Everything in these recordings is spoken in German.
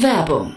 Werbung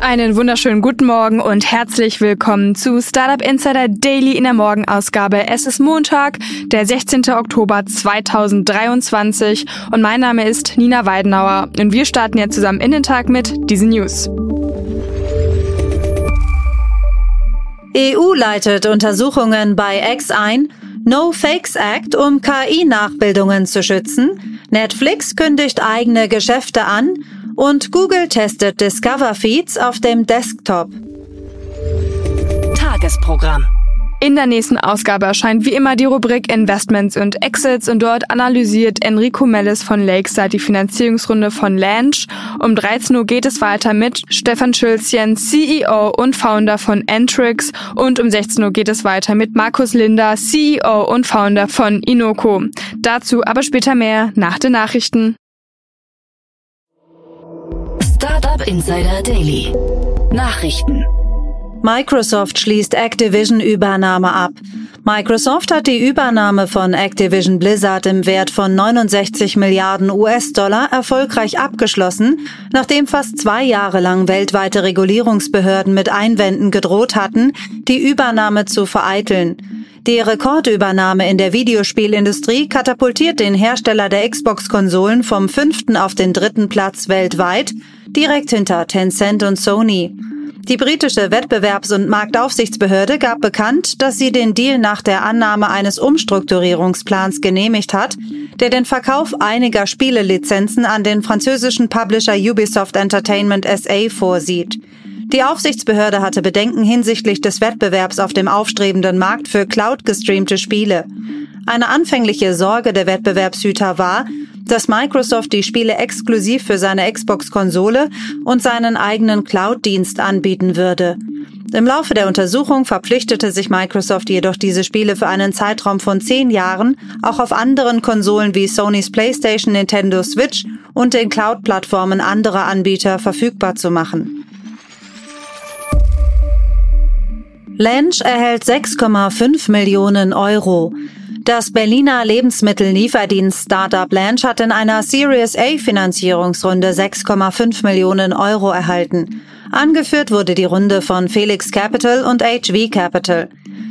Einen wunderschönen guten Morgen und herzlich willkommen zu Startup Insider Daily in der Morgenausgabe. Es ist Montag, der 16. Oktober 2023 und mein Name ist Nina Weidenauer und wir starten jetzt zusammen in den Tag mit diesen News. EU leitet Untersuchungen bei X ein, No Fakes Act, um KI-Nachbildungen zu schützen, Netflix kündigt eigene Geschäfte an und Google testet Discover Feeds auf dem Desktop. Tagesprogramm. In der nächsten Ausgabe erscheint wie immer die Rubrik Investments und Exits und dort analysiert Enrico Mellis von Lakeside die Finanzierungsrunde von Lange. Um 13 Uhr geht es weiter mit Stefan Schülzchen, CEO und Founder von Entrix und um 16 Uhr geht es weiter mit Markus Linder, CEO und Founder von Inoko. Dazu aber später mehr nach den Nachrichten. Startup Insider Daily. Nachrichten. Microsoft schließt Activision-Übernahme ab. Microsoft hat die Übernahme von Activision Blizzard im Wert von 69 Milliarden US-Dollar erfolgreich abgeschlossen, nachdem fast zwei Jahre lang weltweite Regulierungsbehörden mit Einwänden gedroht hatten, die Übernahme zu vereiteln. Die Rekordübernahme in der Videospielindustrie katapultiert den Hersteller der Xbox-Konsolen vom fünften auf den dritten Platz weltweit, direkt hinter Tencent und Sony. Die britische Wettbewerbs- und Marktaufsichtsbehörde gab bekannt, dass sie den Deal nach der Annahme eines Umstrukturierungsplans genehmigt hat, der den Verkauf einiger Spielelizenzen an den französischen Publisher Ubisoft Entertainment SA vorsieht. Die Aufsichtsbehörde hatte Bedenken hinsichtlich des Wettbewerbs auf dem aufstrebenden Markt für Cloud-gestreamte Spiele. Eine anfängliche Sorge der Wettbewerbshüter war, dass Microsoft die Spiele exklusiv für seine Xbox-Konsole und seinen eigenen Cloud-Dienst anbieten würde. Im Laufe der Untersuchung verpflichtete sich Microsoft jedoch, diese Spiele für einen Zeitraum von zehn Jahren auch auf anderen Konsolen wie Sony's PlayStation, Nintendo Switch und den Cloud-Plattformen anderer Anbieter verfügbar zu machen. Lensch erhält 6,5 Millionen Euro. Das Berliner Lebensmittellieferdienst Startup Lanch hat in einer Series A Finanzierungsrunde 6,5 Millionen Euro erhalten. Angeführt wurde die Runde von Felix Capital und HV Capital.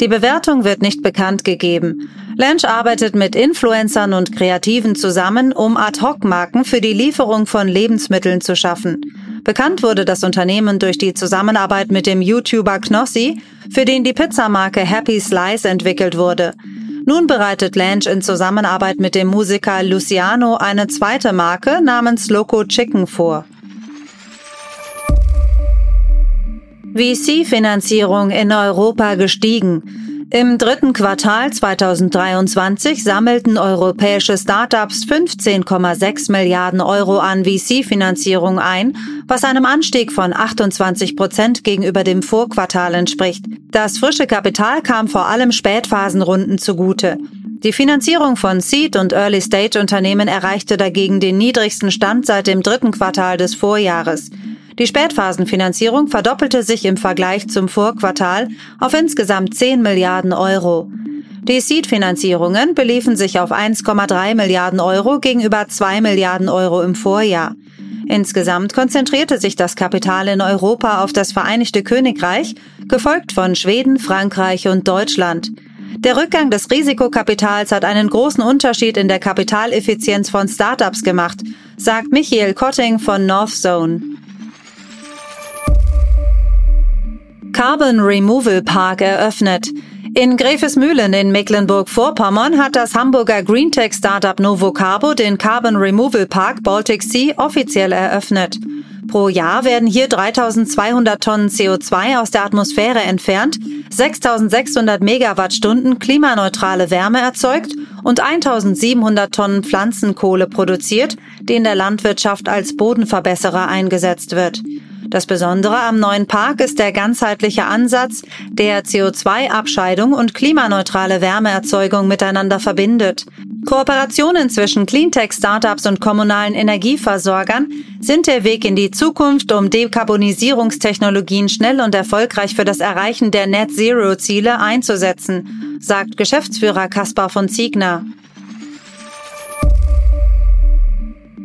Die Bewertung wird nicht bekannt gegeben. Lanch arbeitet mit Influencern und Kreativen zusammen, um Ad-Hoc-Marken für die Lieferung von Lebensmitteln zu schaffen. Bekannt wurde das Unternehmen durch die Zusammenarbeit mit dem YouTuber Knossi, für den die Pizzamarke Happy Slice entwickelt wurde. Nun bereitet Lange in Zusammenarbeit mit dem Musiker Luciano eine zweite Marke namens Loco Chicken vor. VC-Finanzierung in Europa gestiegen. Im dritten Quartal 2023 sammelten europäische Startups 15,6 Milliarden Euro an VC-Finanzierung ein, was einem Anstieg von 28 Prozent gegenüber dem Vorquartal entspricht. Das frische Kapital kam vor allem Spätphasenrunden zugute. Die Finanzierung von Seed- und Early-Stage-Unternehmen erreichte dagegen den niedrigsten Stand seit dem dritten Quartal des Vorjahres. Die Spätphasenfinanzierung verdoppelte sich im Vergleich zum Vorquartal auf insgesamt 10 Milliarden Euro. Die Seed-Finanzierungen beliefen sich auf 1,3 Milliarden Euro gegenüber 2 Milliarden Euro im Vorjahr. Insgesamt konzentrierte sich das Kapital in Europa auf das Vereinigte Königreich, gefolgt von Schweden, Frankreich und Deutschland. Der Rückgang des Risikokapitals hat einen großen Unterschied in der Kapitaleffizienz von Startups gemacht, sagt Michael Kotting von Northzone. Carbon Removal Park eröffnet. In Grefesmühlen in Mecklenburg-Vorpommern hat das Hamburger Greentech-Startup Novocarbo den Carbon Removal Park Baltic Sea offiziell eröffnet. Pro Jahr werden hier 3200 Tonnen CO2 aus der Atmosphäre entfernt, 6600 Megawattstunden klimaneutrale Wärme erzeugt und 1700 Tonnen Pflanzenkohle produziert, die in der Landwirtschaft als Bodenverbesserer eingesetzt wird. Das Besondere am neuen Park ist der ganzheitliche Ansatz, der CO2-Abscheidung und klimaneutrale Wärmeerzeugung miteinander verbindet. Kooperationen zwischen Cleantech-Startups und kommunalen Energieversorgern sind der Weg in die Zukunft, um Dekarbonisierungstechnologien schnell und erfolgreich für das Erreichen der Net-Zero-Ziele einzusetzen, sagt Geschäftsführer Kaspar von Ziegner.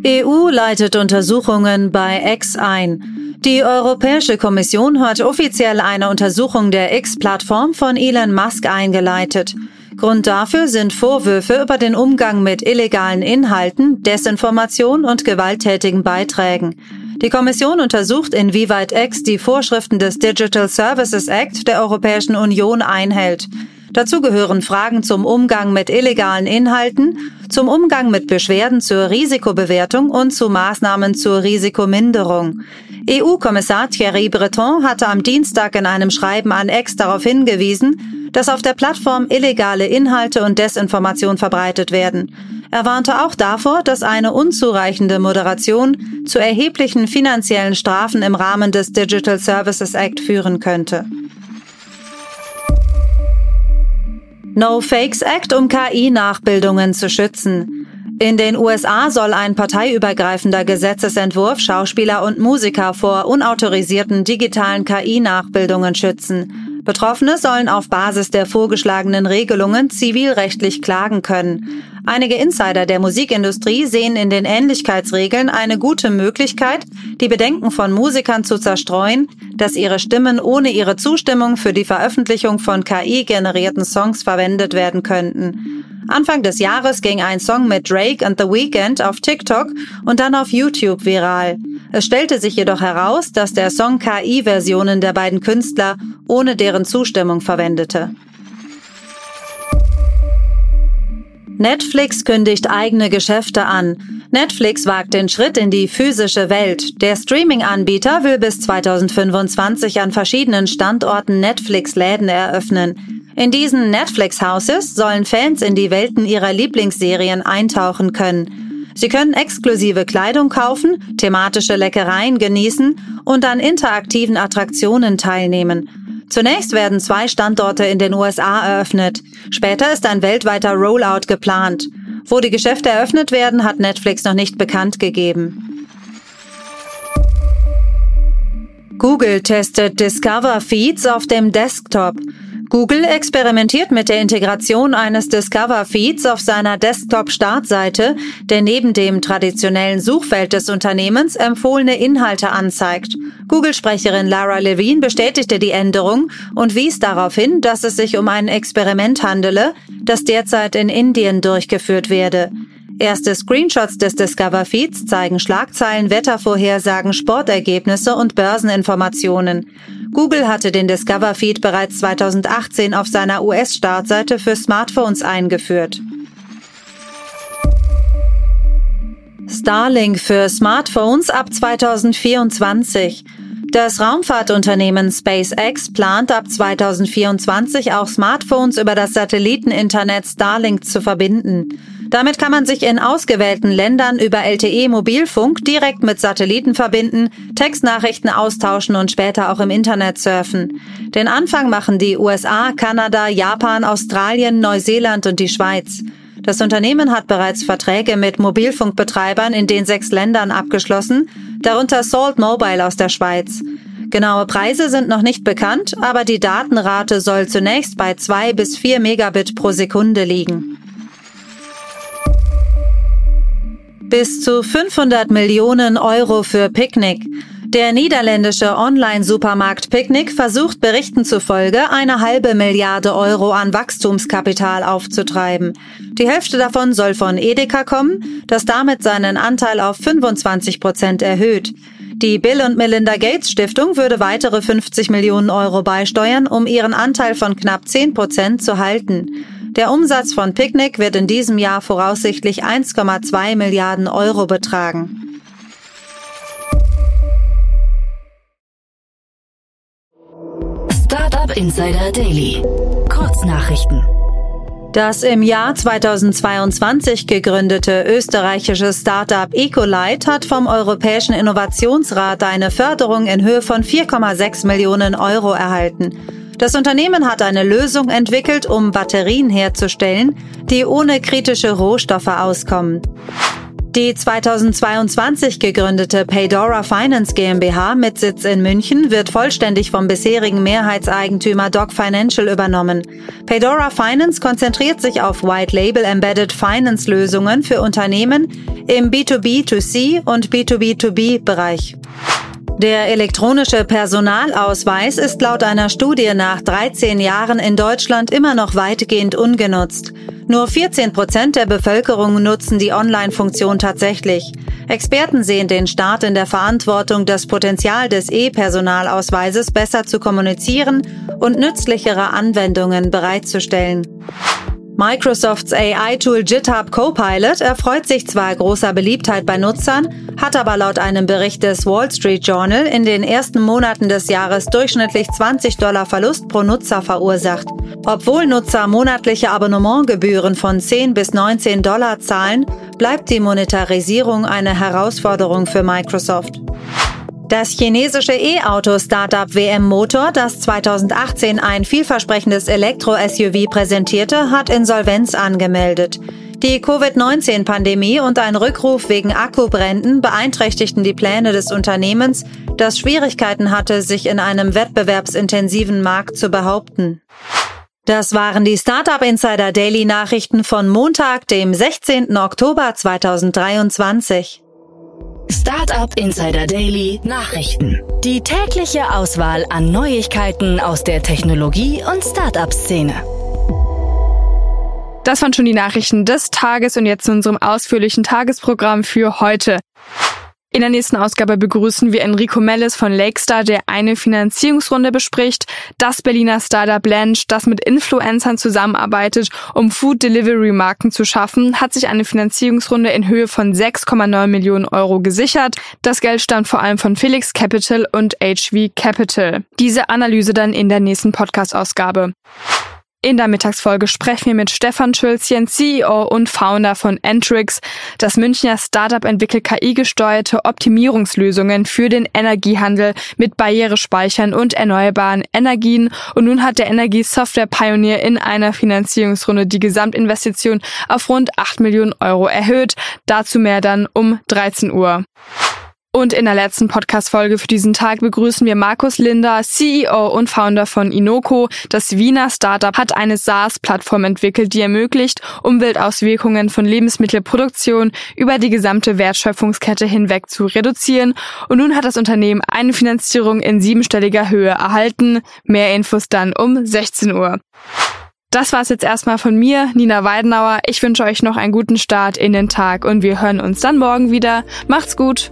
EU leitet Untersuchungen bei X ein. Die Europäische Kommission hat offiziell eine Untersuchung der X-Plattform von Elon Musk eingeleitet. Grund dafür sind Vorwürfe über den Umgang mit illegalen Inhalten, Desinformation und gewalttätigen Beiträgen. Die Kommission untersucht, inwieweit X die Vorschriften des Digital Services Act der Europäischen Union einhält. Dazu gehören Fragen zum Umgang mit illegalen Inhalten, zum Umgang mit Beschwerden zur Risikobewertung und zu Maßnahmen zur Risikominderung. EU-Kommissar Thierry Breton hatte am Dienstag in einem Schreiben an Ex darauf hingewiesen, dass auf der Plattform illegale Inhalte und Desinformation verbreitet werden. Er warnte auch davor, dass eine unzureichende Moderation zu erheblichen finanziellen Strafen im Rahmen des Digital Services Act führen könnte. No Fakes Act, um KI-Nachbildungen zu schützen. In den USA soll ein parteiübergreifender Gesetzesentwurf Schauspieler und Musiker vor unautorisierten digitalen KI-Nachbildungen schützen. Betroffene sollen auf Basis der vorgeschlagenen Regelungen zivilrechtlich klagen können. Einige Insider der Musikindustrie sehen in den Ähnlichkeitsregeln eine gute Möglichkeit, die Bedenken von Musikern zu zerstreuen, dass ihre Stimmen ohne ihre Zustimmung für die Veröffentlichung von KI-generierten Songs verwendet werden könnten. Anfang des Jahres ging ein Song mit Drake und The Weeknd auf TikTok und dann auf YouTube viral. Es stellte sich jedoch heraus, dass der Song KI-Versionen der beiden Künstler ohne deren Zustimmung verwendete. Netflix kündigt eigene Geschäfte an. Netflix wagt den Schritt in die physische Welt. Der Streaming-Anbieter will bis 2025 an verschiedenen Standorten Netflix-Läden eröffnen. In diesen Netflix-Houses sollen Fans in die Welten ihrer Lieblingsserien eintauchen können. Sie können exklusive Kleidung kaufen, thematische Leckereien genießen und an interaktiven Attraktionen teilnehmen. Zunächst werden zwei Standorte in den USA eröffnet. Später ist ein weltweiter Rollout geplant. Wo die Geschäfte eröffnet werden, hat Netflix noch nicht bekannt gegeben. Google testet Discover Feeds auf dem Desktop. Google experimentiert mit der Integration eines Discover Feeds auf seiner Desktop-Startseite, der neben dem traditionellen Suchfeld des Unternehmens empfohlene Inhalte anzeigt. Google-Sprecherin Lara Levine bestätigte die Änderung und wies darauf hin, dass es sich um ein Experiment handele, das derzeit in Indien durchgeführt werde. Erste Screenshots des Discover Feeds zeigen Schlagzeilen, Wettervorhersagen, Sportergebnisse und Börseninformationen. Google hatte den Discover Feed bereits 2018 auf seiner US-Startseite für Smartphones eingeführt. Starlink für Smartphones ab 2024. Das Raumfahrtunternehmen SpaceX plant ab 2024 auch Smartphones über das Satelliteninternet Starlink zu verbinden. Damit kann man sich in ausgewählten Ländern über LTE-Mobilfunk direkt mit Satelliten verbinden, Textnachrichten austauschen und später auch im Internet surfen. Den Anfang machen die USA, Kanada, Japan, Australien, Neuseeland und die Schweiz. Das Unternehmen hat bereits Verträge mit Mobilfunkbetreibern in den sechs Ländern abgeschlossen, darunter Salt Mobile aus der Schweiz. Genaue Preise sind noch nicht bekannt, aber die Datenrate soll zunächst bei zwei bis vier Megabit pro Sekunde liegen. Bis zu 500 Millionen Euro für Picknick. Der niederländische Online-Supermarkt Picknick versucht Berichten zufolge eine halbe Milliarde Euro an Wachstumskapital aufzutreiben. Die Hälfte davon soll von Edeka kommen, das damit seinen Anteil auf 25 Prozent erhöht. Die Bill und Melinda Gates Stiftung würde weitere 50 Millionen Euro beisteuern, um ihren Anteil von knapp 10 Prozent zu halten. Der Umsatz von Picnic wird in diesem Jahr voraussichtlich 1,2 Milliarden Euro betragen. Startup Insider Daily. Kurznachrichten. Das im Jahr 2022 gegründete österreichische Startup Ecolite hat vom Europäischen Innovationsrat eine Förderung in Höhe von 4,6 Millionen Euro erhalten. Das Unternehmen hat eine Lösung entwickelt, um Batterien herzustellen, die ohne kritische Rohstoffe auskommen. Die 2022 gegründete Paydora Finance GmbH mit Sitz in München wird vollständig vom bisherigen Mehrheitseigentümer Doc Financial übernommen. Paydora Finance konzentriert sich auf White Label Embedded Finance Lösungen für Unternehmen im B2B2C und B2B2B Bereich. Der elektronische Personalausweis ist laut einer Studie nach 13 Jahren in Deutschland immer noch weitgehend ungenutzt. Nur 14 Prozent der Bevölkerung nutzen die Online-Funktion tatsächlich. Experten sehen den Staat in der Verantwortung, das Potenzial des E-Personalausweises besser zu kommunizieren und nützlichere Anwendungen bereitzustellen. Microsofts AI-Tool GitHub Copilot erfreut sich zwar großer Beliebtheit bei Nutzern, hat aber laut einem Bericht des Wall Street Journal in den ersten Monaten des Jahres durchschnittlich 20 Dollar Verlust pro Nutzer verursacht. Obwohl Nutzer monatliche Abonnementgebühren von 10 bis 19 Dollar zahlen, bleibt die Monetarisierung eine Herausforderung für Microsoft. Das chinesische E-Auto-Startup WM Motor, das 2018 ein vielversprechendes Elektro-SUV präsentierte, hat Insolvenz angemeldet. Die Covid-19-Pandemie und ein Rückruf wegen Akkubränden beeinträchtigten die Pläne des Unternehmens, das Schwierigkeiten hatte, sich in einem wettbewerbsintensiven Markt zu behaupten. Das waren die Startup Insider Daily Nachrichten von Montag, dem 16. Oktober 2023. Startup Insider Daily Nachrichten. Die tägliche Auswahl an Neuigkeiten aus der Technologie- und Startup-Szene. Das waren schon die Nachrichten des Tages und jetzt zu unserem ausführlichen Tagesprogramm für heute. In der nächsten Ausgabe begrüßen wir Enrico Mellis von Lakestar, der eine Finanzierungsrunde bespricht, das Berliner Startup Lanch, das mit Influencern zusammenarbeitet, um Food Delivery Marken zu schaffen, hat sich eine Finanzierungsrunde in Höhe von 6,9 Millionen Euro gesichert. Das Geld stammt vor allem von Felix Capital und HV Capital. Diese Analyse dann in der nächsten Podcast-Ausgabe. In der Mittagsfolge sprechen wir mit Stefan Schulzchen, CEO und Founder von Entrix. Das Münchner Startup entwickelt KI-gesteuerte Optimierungslösungen für den Energiehandel mit Barrierespeichern und erneuerbaren Energien. Und nun hat der Energiesoftware-Pionier in einer Finanzierungsrunde die Gesamtinvestition auf rund 8 Millionen Euro erhöht. Dazu mehr dann um 13 Uhr. Und in der letzten Podcast-Folge für diesen Tag begrüßen wir Markus Linder, CEO und Founder von Inoko. Das Wiener Startup hat eine SaaS-Plattform entwickelt, die ermöglicht, Umweltauswirkungen von Lebensmittelproduktion über die gesamte Wertschöpfungskette hinweg zu reduzieren. Und nun hat das Unternehmen eine Finanzierung in siebenstelliger Höhe erhalten. Mehr Infos dann um 16 Uhr. Das war's jetzt erstmal von mir, Nina Weidenauer. Ich wünsche euch noch einen guten Start in den Tag und wir hören uns dann morgen wieder. Macht's gut!